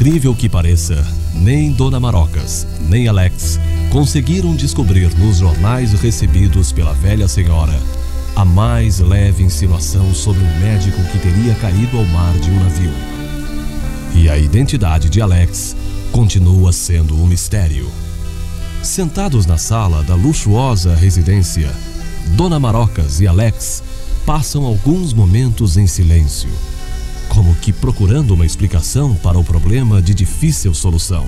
Incrível que pareça, nem Dona Marocas, nem Alex conseguiram descobrir nos jornais recebidos pela velha senhora a mais leve insinuação sobre um médico que teria caído ao mar de um navio. E a identidade de Alex continua sendo um mistério. Sentados na sala da luxuosa residência, Dona Marocas e Alex passam alguns momentos em silêncio como que procurando uma explicação para o problema de difícil solução.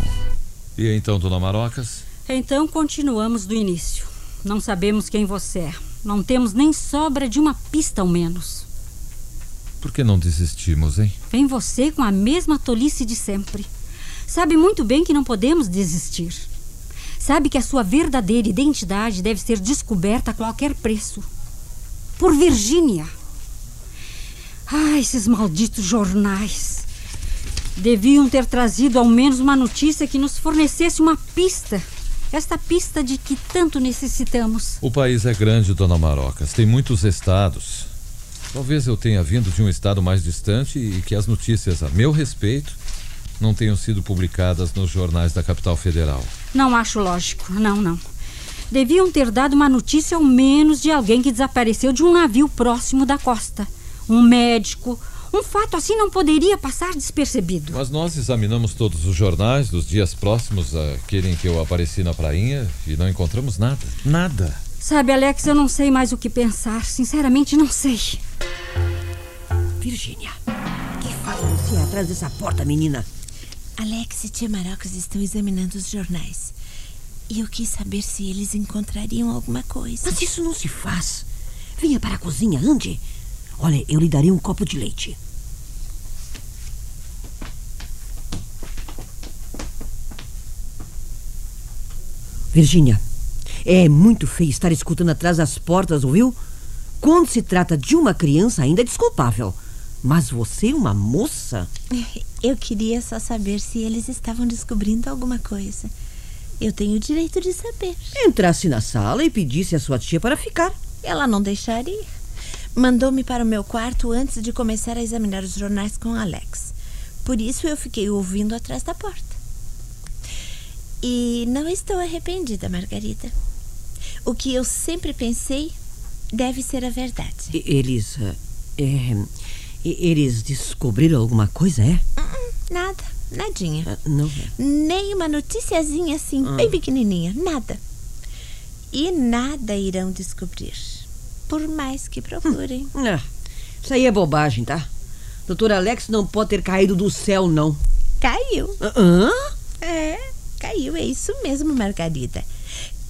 E então, dona Marocas? Então continuamos do início. Não sabemos quem você é. Não temos nem sobra de uma pista ao menos. Por que não desistimos, hein? Vem você com a mesma tolice de sempre. Sabe muito bem que não podemos desistir. Sabe que a sua verdadeira identidade deve ser descoberta a qualquer preço. Por Virgínia. Ah, esses malditos jornais. Deviam ter trazido ao menos uma notícia que nos fornecesse uma pista. Esta pista de que tanto necessitamos. O país é grande, dona Marocas. Tem muitos estados. Talvez eu tenha vindo de um estado mais distante e que as notícias a meu respeito não tenham sido publicadas nos jornais da capital federal. Não acho lógico. Não, não. Deviam ter dado uma notícia ao menos de alguém que desapareceu de um navio próximo da costa um médico. Um fato assim não poderia passar despercebido. Mas nós examinamos todos os jornais dos dias próximos àquele em que eu apareci na prainha e não encontramos nada. Nada. Sabe, Alex, eu não sei mais o que pensar. Sinceramente, não sei. Virgínia, que faz você atrás dessa porta, menina? Alex e tia Marocas estão examinando os jornais. E eu quis saber se eles encontrariam alguma coisa. Mas isso não se faz. Venha para a cozinha, ande. Olha, eu lhe daria um copo de leite. Virgínia, é muito feio estar escutando atrás das portas, ouviu? Quando se trata de uma criança, ainda é desculpável. Mas você, é uma moça? Eu queria só saber se eles estavam descobrindo alguma coisa. Eu tenho o direito de saber. Entrasse na sala e pedisse à sua tia para ficar. Ela não deixaria. Mandou-me para o meu quarto antes de começar a examinar os jornais com Alex. Por isso eu fiquei ouvindo atrás da porta. E não estou arrependida, Margarida. O que eu sempre pensei deve ser a verdade. E- Eles. eh, é, eles descobriram alguma coisa, é? Hum, Nada, nadinha. Ah, Não. Nem uma noticiazinha assim, bem pequenininha, nada. E nada irão descobrir, por mais que procurem. Ah, isso aí é bobagem, tá? Doutor Alex não pode ter caído do céu, não. Caiu. Ah, Hã? É, caiu, é isso mesmo, Margarida.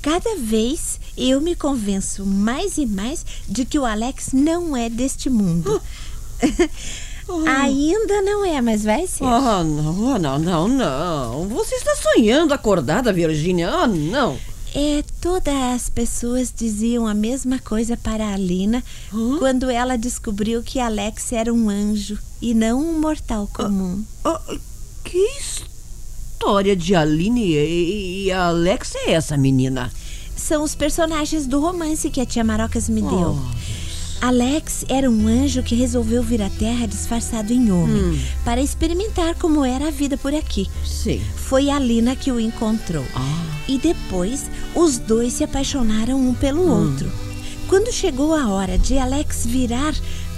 Cada vez eu me convenço mais e mais de que o Alex não é deste mundo. Ainda não é, mas vai ser. Ah, não, não, não, não. Você está sonhando acordada, Virgínia. Ah, não. É, todas as pessoas diziam a mesma coisa para a Alina quando ela descobriu que Alex era um anjo e não um mortal comum. Ah, que história de Aline e, e Alex é essa, menina? São os personagens do romance que a tia Marocas me deu. Alex era um anjo que resolveu vir à Terra disfarçado em homem para experimentar como era a vida por aqui. Sim. Foi a Lina que o encontrou. Ah. E depois, os dois se apaixonaram um pelo outro. Quando chegou a hora de Alex virar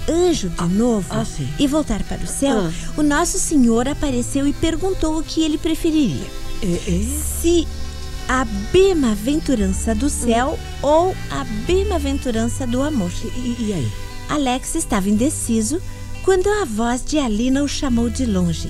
anjo de novo ah, e voltar para o céu, Ah. o nosso Senhor apareceu e perguntou o que ele preferiria. É, é? Se a bem-aventurança do céu ou a bem-aventurança do amor. E, e aí? Alex estava indeciso quando a voz de Alina o chamou de longe.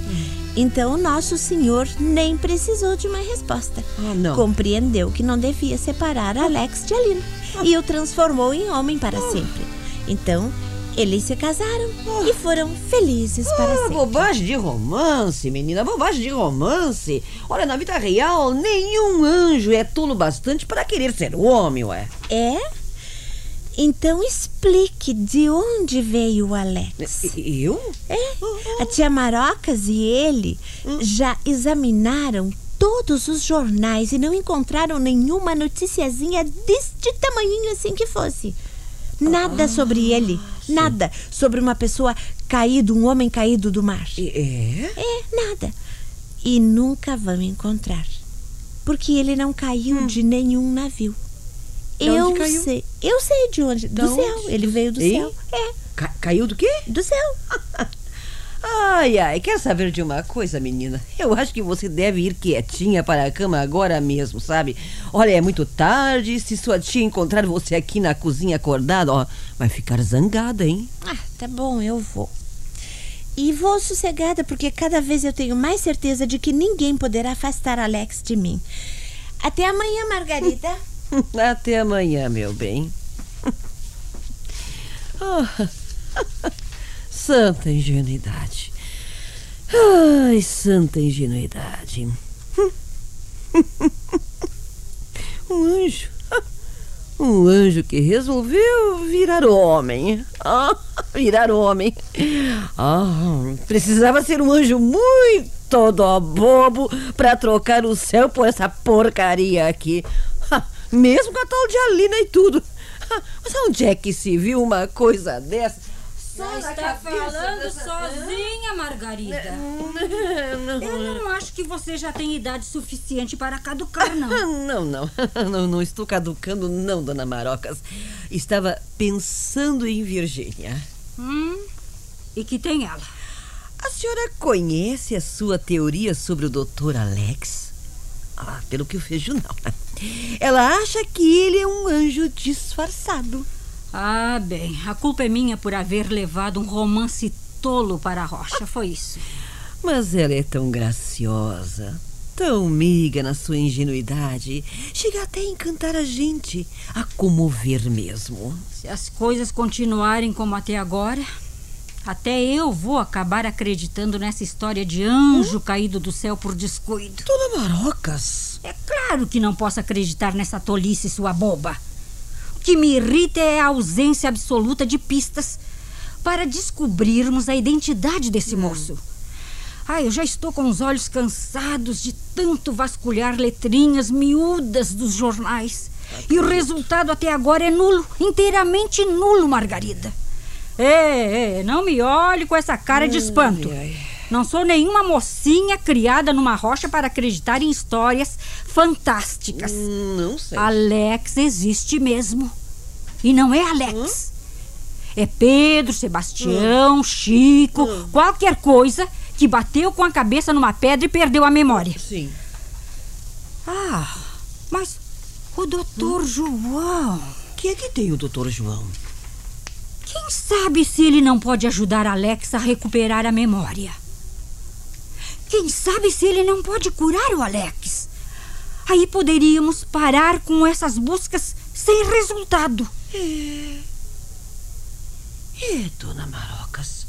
Então o nosso senhor nem precisou de uma resposta. Ah, não. Compreendeu que não devia separar Alex de Alina e o transformou em homem para sempre. Então eles se casaram e foram felizes para Ah, sempre. bobagem de romance, menina, bobagem de romance. Olha, na vida real, nenhum anjo é tolo bastante para querer ser homem, ué. É? Então explique de onde veio o Alex. Eu? É, a tia Marocas e ele já examinaram todos os jornais e não encontraram nenhuma noticiazinha deste tamanhinho assim que fosse. Nada sobre ele, nada sobre uma pessoa caída, um homem caído do mar. É? É, nada. E nunca vão encontrar. Porque ele não caiu de nenhum navio. De onde eu sei. Eu sei de onde. Do Da céu. onde? Ele veio do Hein? céu. É, Ca- caiu do quê? do céu. Ai, ai, quer saber de uma coisa, menina? Eu acho que você deve ir quietinha para a cama agora mesmo, sabe? Olha, é muito tarde. Se sua tia encontrar você aqui na cozinha acordada, ó, vai ficar zangada, hein? Ah, tá bom, eu vou. E vou sossegada, porque cada vez eu tenho mais certeza de que ninguém poderá afastar Alex de mim. Até amanhã, Margarida. Até amanhã, meu bem. Ah, santa ingenuidade. Ai, santa ingenuidade. Um anjo. Um anjo que resolveu virar homem. Ah, virar homem. Ah, precisava ser um anjo muito dó bobo para trocar o céu por essa porcaria aqui. Ah, mesmo com a tal de Alina e tudo. Mas onde é que se viu uma coisa dessa? Na está falando sozinha, Margarida. Não, Eu não acho que você já tem idade suficiente para caducar, não. Não, não, não, não estou caducando, não, dona Marocas. Estava pensando em Virgínia. Hum, e que tem ela? A senhora conhece a sua teoria sobre o doutor Alex? Ah, pelo que eu vejo, não. Ela acha que ele é um anjo disfarçado. Ah, bem, a culpa é minha por haver levado um romance tolo para a rocha, foi isso. Mas ela é tão graciosa, tão meiga na sua ingenuidade. Chega até a encantar a gente, a comover mesmo. Se as coisas continuarem como até agora, até eu vou acabar acreditando nessa história de anjo caído do céu por descuido. Dona Marocas, É claro que não posso acreditar nessa tolice, sua boba. O que me irrita é a ausência absoluta de pistas para descobrirmos a identidade desse moço. Ah, eu já estou com os olhos cansados de tanto vasculhar letrinhas miúdas dos jornais. E o resultado até agora é nulo, inteiramente nulo, Margarida. É, é, não me olhe com essa cara de espanto. Não sou nenhuma mocinha criada numa rocha para acreditar em histórias fantásticas. não sei. Alex existe mesmo. E não é Alex. É Pedro, Sebastião, Chico, qualquer coisa que bateu com a cabeça numa pedra e perdeu a memória. Sim. Ah, mas o doutor João. O que é que tem o doutor João? Quem sabe se ele não pode ajudar Alex a recuperar a memória? Quem sabe se ele não pode curar o Alex? Aí poderíamos parar com essas buscas sem resultado. É, dona Marocas,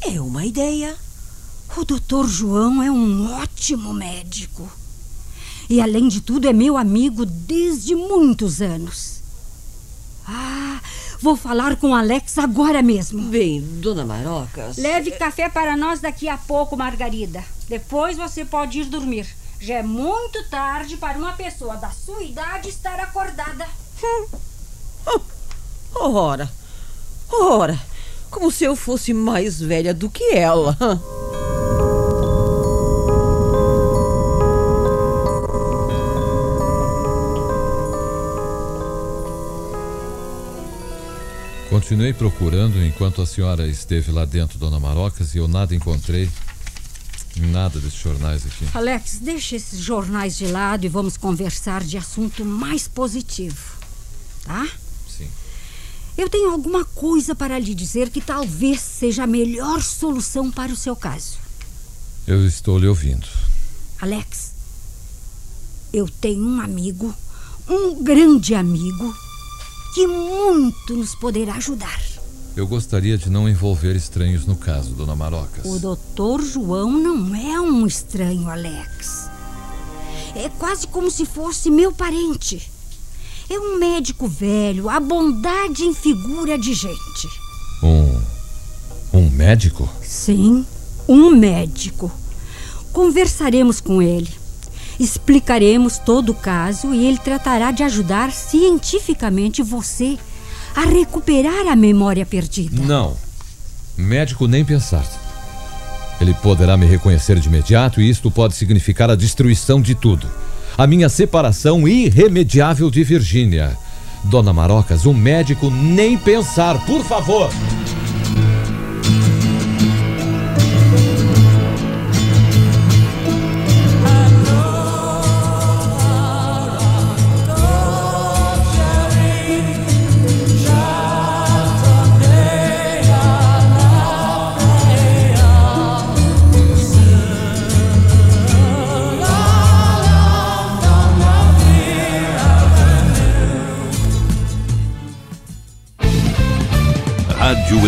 é uma ideia. O doutor João é um ótimo médico. E, além de tudo, é meu amigo desde muitos anos. Ah, vou falar com Alex agora mesmo. Bem, dona Marocas. Leve café para nós daqui a pouco, Margarida. Depois você pode ir dormir. Já é muito tarde para uma pessoa da sua idade estar acordada. Ora, ora, como se eu fosse mais velha do que ela. Continuei procurando enquanto a senhora esteve lá dentro, dona Marocas, e eu nada encontrei. Nada desses jornais aqui. Alex, deixa esses jornais de lado e vamos conversar de assunto mais positivo. Tá? Sim. Eu tenho alguma coisa para lhe dizer que talvez seja a melhor solução para o seu caso. Eu estou lhe ouvindo. Alex, eu tenho um amigo, um grande amigo, que muito nos poderá ajudar. Eu gostaria de não envolver estranhos no caso, dona Marocas. O doutor João não é um estranho, Alex. É quase como se fosse meu parente. É um médico velho, a bondade em figura de gente. Um. Um médico? Sim, um médico. Conversaremos com ele. Explicaremos todo o caso e ele tratará de ajudar cientificamente você a recuperar a memória perdida. Não. Médico nem pensar. Ele poderá me reconhecer de imediato e isto pode significar a destruição de tudo. A minha separação irremediável de Virgínia. Dona Marocas, o médico nem pensar, por favor.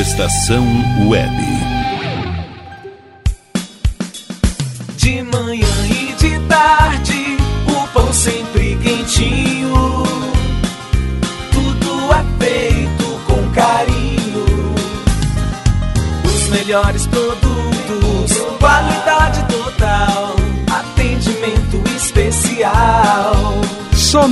Estação Web.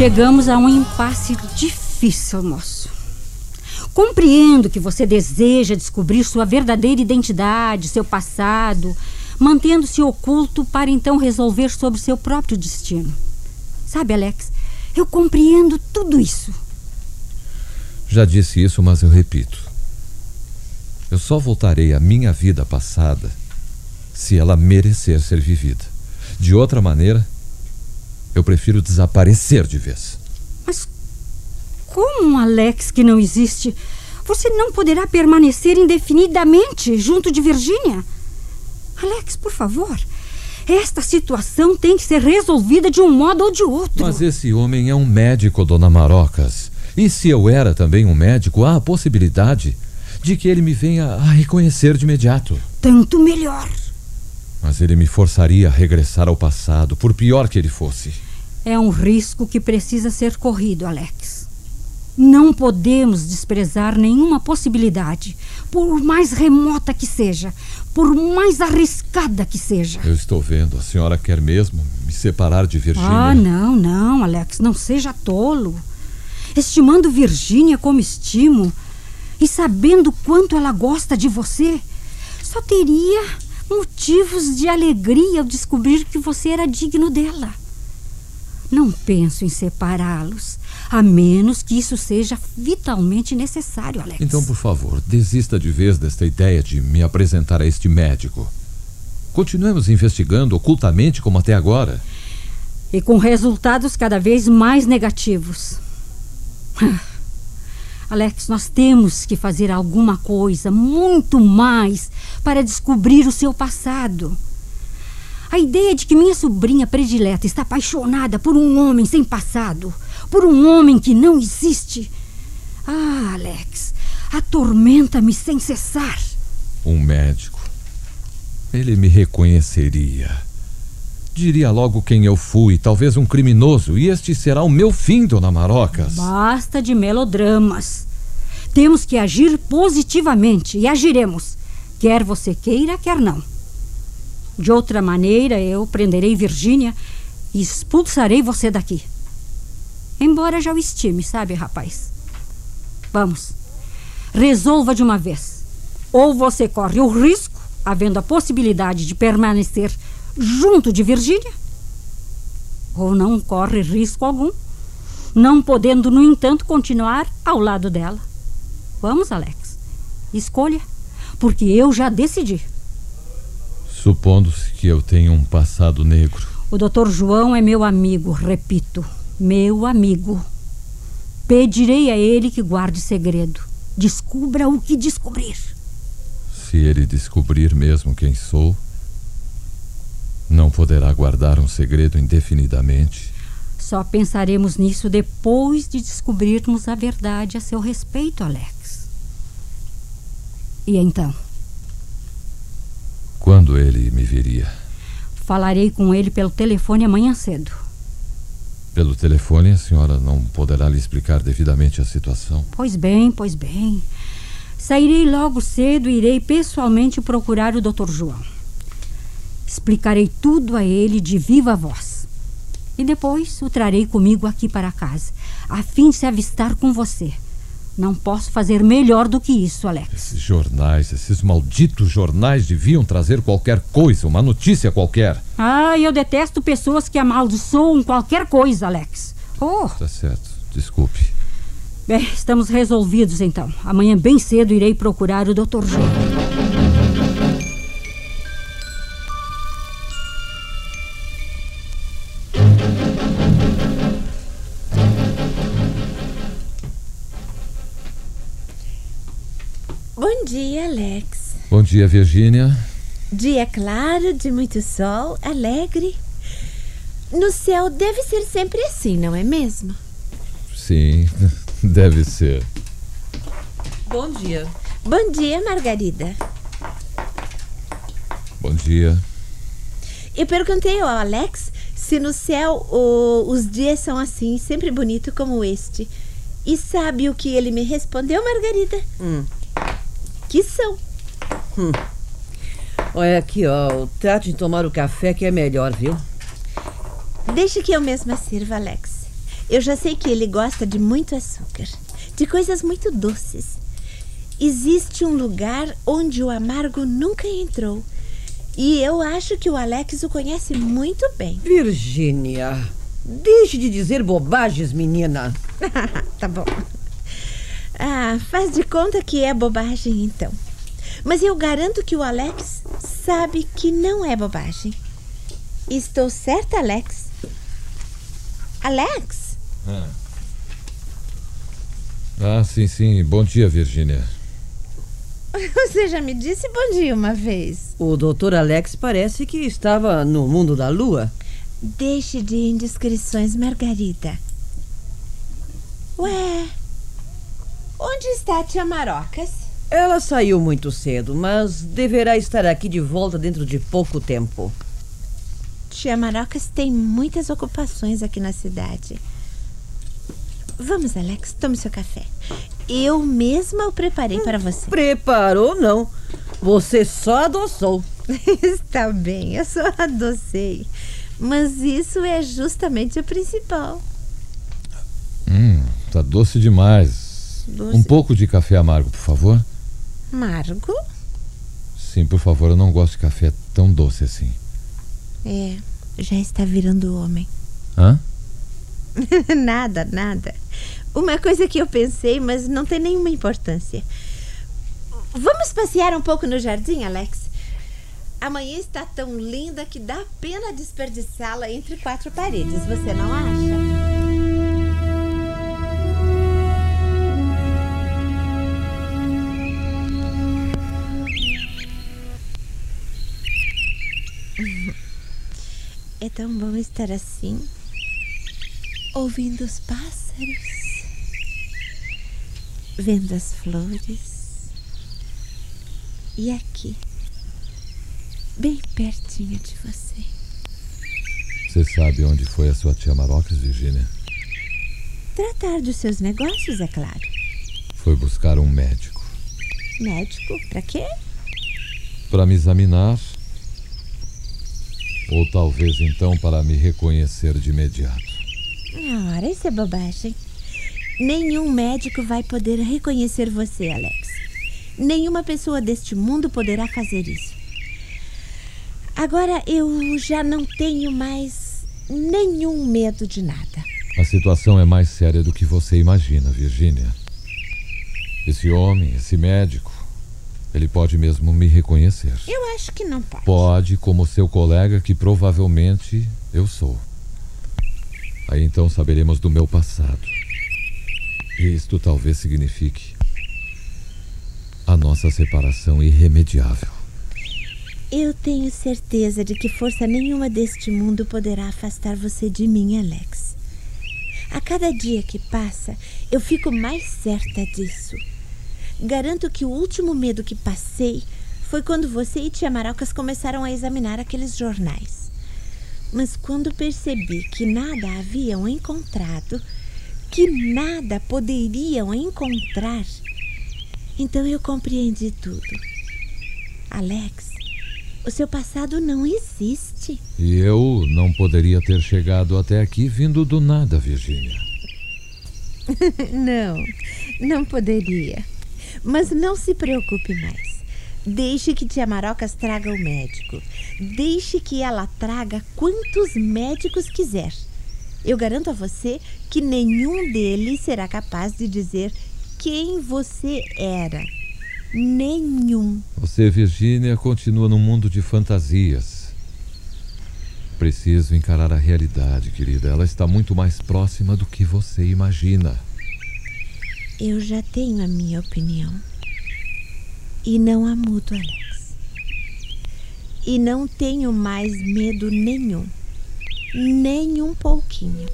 Chegamos a um impasse difícil, moço. Compreendo que você deseja descobrir sua verdadeira identidade, seu passado, mantendo-se oculto para então resolver sobre seu próprio destino. Sabe, Alex, eu compreendo tudo isso. Já disse isso, mas eu repito. Eu só voltarei à minha vida passada se ela merecer ser vivida. De outra maneira, eu prefiro desaparecer de vez. Mas como, Alex, que não existe? Você não poderá permanecer indefinidamente junto de Virginia? Alex, por favor. Esta situação tem que ser resolvida de um modo ou de outro. Mas esse homem é um médico, dona Marocas. E se eu era também um médico, há a possibilidade de que ele me venha a reconhecer de imediato. Tanto melhor. Mas ele me forçaria a regressar ao passado, por pior que ele fosse. É um risco que precisa ser corrido, Alex. Não podemos desprezar nenhuma possibilidade, por mais remota que seja, por mais arriscada que seja. Eu estou vendo. A senhora quer mesmo me separar de Virgínia? Ah, não, não, Alex, não seja tolo. Estimando Virgínia como estimo e sabendo quanto ela gosta de você, só teria motivos de alegria ao descobrir que você era digno dela. Não penso em separá-los, a menos que isso seja vitalmente necessário, Alex. Então, por favor, desista de vez desta ideia de me apresentar a este médico. Continuemos investigando ocultamente como até agora. E com resultados cada vez mais negativos. Alex, nós temos que fazer alguma coisa, muito mais, para descobrir o seu passado. A ideia de que minha sobrinha predileta está apaixonada por um homem sem passado, por um homem que não existe. Ah, Alex, atormenta-me sem cessar. Um médico. Ele me reconheceria. Diria logo quem eu fui, talvez um criminoso, e este será o meu fim, dona Marocas. Basta de melodramas. Temos que agir positivamente e agiremos, quer você queira, quer não. De outra maneira, eu prenderei Virgínia e expulsarei você daqui. Embora já o estime, sabe, rapaz? Vamos. Resolva de uma vez. Ou você corre o risco, havendo a possibilidade de permanecer junto de Virgínia, ou não corre risco algum, não podendo, no entanto, continuar ao lado dela. Vamos, Alex. Escolha, porque eu já decidi. Supondo-se que eu tenho um passado negro. O doutor João é meu amigo, repito, meu amigo. Pedirei a ele que guarde segredo. Descubra o que descobrir. Se ele descobrir mesmo quem sou, não poderá guardar um segredo indefinidamente. Só pensaremos nisso depois de descobrirmos a verdade a seu respeito, Alex. E então? Quando ele me viria? Falarei com ele pelo telefone amanhã cedo. Pelo telefone, a senhora não poderá lhe explicar devidamente a situação? Pois bem, pois bem. Sairei logo cedo e irei pessoalmente procurar o Dr. João. Explicarei tudo a ele de viva voz. E depois o trarei comigo aqui para casa, a fim de se avistar com você. Não posso fazer melhor do que isso, Alex. Esses jornais, esses malditos jornais deviam trazer qualquer coisa, uma notícia qualquer. Ah, eu detesto pessoas que amaldiçoam qualquer coisa, Alex. Oh. Tá certo. Desculpe. Bem, estamos resolvidos então. Amanhã bem cedo irei procurar o Dr. João. Dia, Alex. Bom dia, Virgínia. Dia claro, de muito sol, alegre. No céu deve ser sempre assim, não é mesmo? Sim, deve ser. Bom dia. Bom dia, Margarida. Bom dia. Eu perguntei ao Alex se no céu o- os dias são assim, sempre bonito como este. E sabe o que ele me respondeu, Margarida? Hum. Que são. Olha aqui, ó. Trate de tomar o café que é melhor, viu? Deixa que eu mesma sirva, Alex. Eu já sei que ele gosta de muito açúcar, de coisas muito doces. Existe um lugar onde o amargo nunca entrou. E eu acho que o Alex o conhece muito bem. Virgínia, deixe de dizer bobagens, menina. tá bom. Ah, faz de conta que é bobagem então. Mas eu garanto que o Alex sabe que não é bobagem. Estou certa, Alex? Alex? Ah. ah, sim, sim. Bom dia, Virgínia. Você já me disse bom dia uma vez. O doutor Alex parece que estava no mundo da lua. Deixe de indiscrições, Margarida. Ué, onde está a tia Marocas? Ela saiu muito cedo, mas deverá estar aqui de volta dentro de pouco tempo. Tia Marocas tem muitas ocupações aqui na cidade. Vamos, Alex, tome seu café. Eu mesma o preparei hum, para você. Preparou, não. Você só adoçou. Está bem, eu só adocei. Mas isso é justamente o principal. Hum, tá doce demais. Um pouco de café amargo, por favor. Amargo? Sim, por favor, eu não gosto de café tão doce assim. É, já está virando homem. Hã? nada, nada. Uma coisa que eu pensei, mas não tem nenhuma importância. Vamos passear um pouco no jardim, Alex? Amanhã está tão linda que dá pena desperdiçá-la entre quatro paredes, você não acha? É tão bom estar assim, ouvindo os pássaros, vendo as flores. E aqui, bem pertinho de você. Você sabe onde foi a sua tia Marocas, Virginia? Tratar dos seus negócios, é claro. Foi buscar um médico. Médico? Para quê? Para me examinar ou talvez então para me reconhecer de imediato. Ora, isso é bobagem. Nenhum médico vai poder reconhecer você, Alex. Nenhuma pessoa deste mundo poderá fazer isso. Agora eu já não tenho mais nenhum medo de nada. A situação é mais séria do que você imagina, Virginia. Esse homem, esse médico, ele pode mesmo me reconhecer. Eu acho que não pode. Pode, como seu colega, que provavelmente eu sou. Aí então saberemos do meu passado. E isto talvez signifique a nossa separação irremediável. Eu tenho certeza de que força nenhuma deste mundo poderá afastar você de mim, Alex. A cada dia que passa, eu fico mais certa disso. Garanto que o último medo que passei foi quando você e tia Marocas começaram a examinar aqueles jornais. Mas quando percebi que nada haviam encontrado, que nada poderiam encontrar, então eu compreendi tudo. Alex, o seu passado não existe. E eu não poderia ter chegado até aqui vindo do nada, Virginia. não, não poderia. Mas não se preocupe mais. Deixe que tia Marocas traga o médico. Deixe que ela traga quantos médicos quiser. Eu garanto a você que nenhum deles será capaz de dizer quem você era. Nenhum. Você, Virgínia, continua num mundo de fantasias. Preciso encarar a realidade, querida. Ela está muito mais próxima do que você imagina. Eu já tenho a minha opinião. E não a mudo, Alex. E não tenho mais medo nenhum. Nem um pouquinho.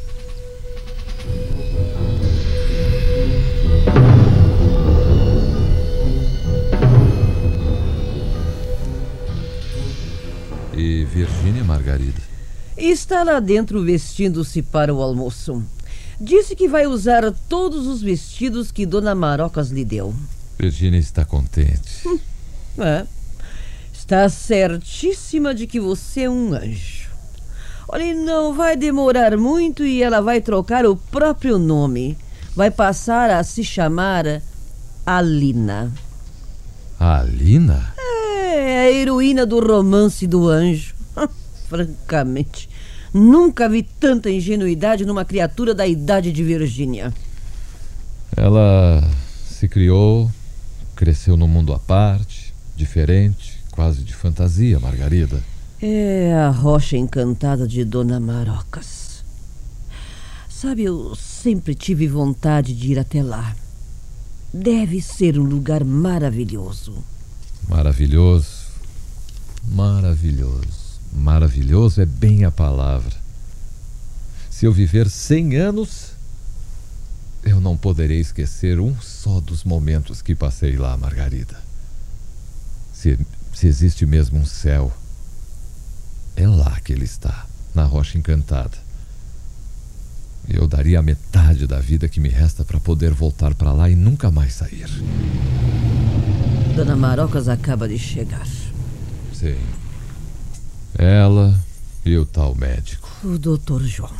E Virgínia Margarida? Está lá dentro vestindo-se para o almoço. Disse que vai usar todos os vestidos que Dona Marocas lhe deu. Virginia está contente. Hum, é. Está certíssima de que você é um anjo. Olha, não vai demorar muito e ela vai trocar o próprio nome. Vai passar a se chamar Alina. Alina? É a heroína do romance do anjo. Francamente, nunca vi tanta ingenuidade numa criatura da idade de Virgínia. Ela se criou, cresceu num mundo à parte, diferente, quase de fantasia, Margarida. É a rocha encantada de Dona Marocas. Sabe, eu sempre tive vontade de ir até lá. Deve ser um lugar maravilhoso. Maravilhoso. Maravilhoso. Maravilhoso é bem a palavra. Se eu viver cem anos, eu não poderei esquecer um só dos momentos que passei lá, Margarida. Se, se existe mesmo um céu, é lá que ele está, na rocha encantada. Eu daria a metade da vida que me resta para poder voltar para lá e nunca mais sair. Dona Marocas acaba de chegar. Sim. Ela e o tal médico. O doutor João.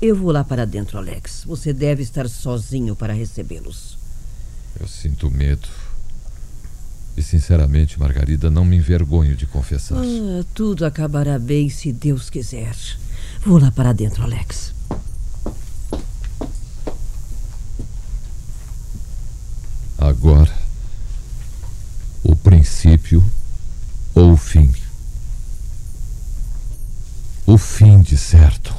Eu vou lá para dentro, Alex. Você deve estar sozinho para recebê-los. Eu sinto medo. E sinceramente, Margarida, não me envergonho de confessar. Ah, tudo acabará bem se Deus quiser. Vou lá para dentro, Alex. Agora, o princípio ou o fim. O fim de certo.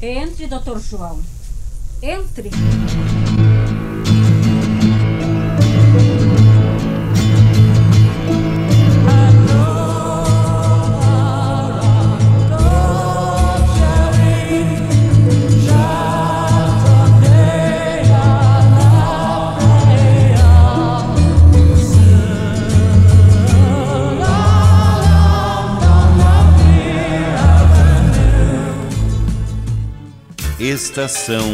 Entre, doutor João. Entre. Estação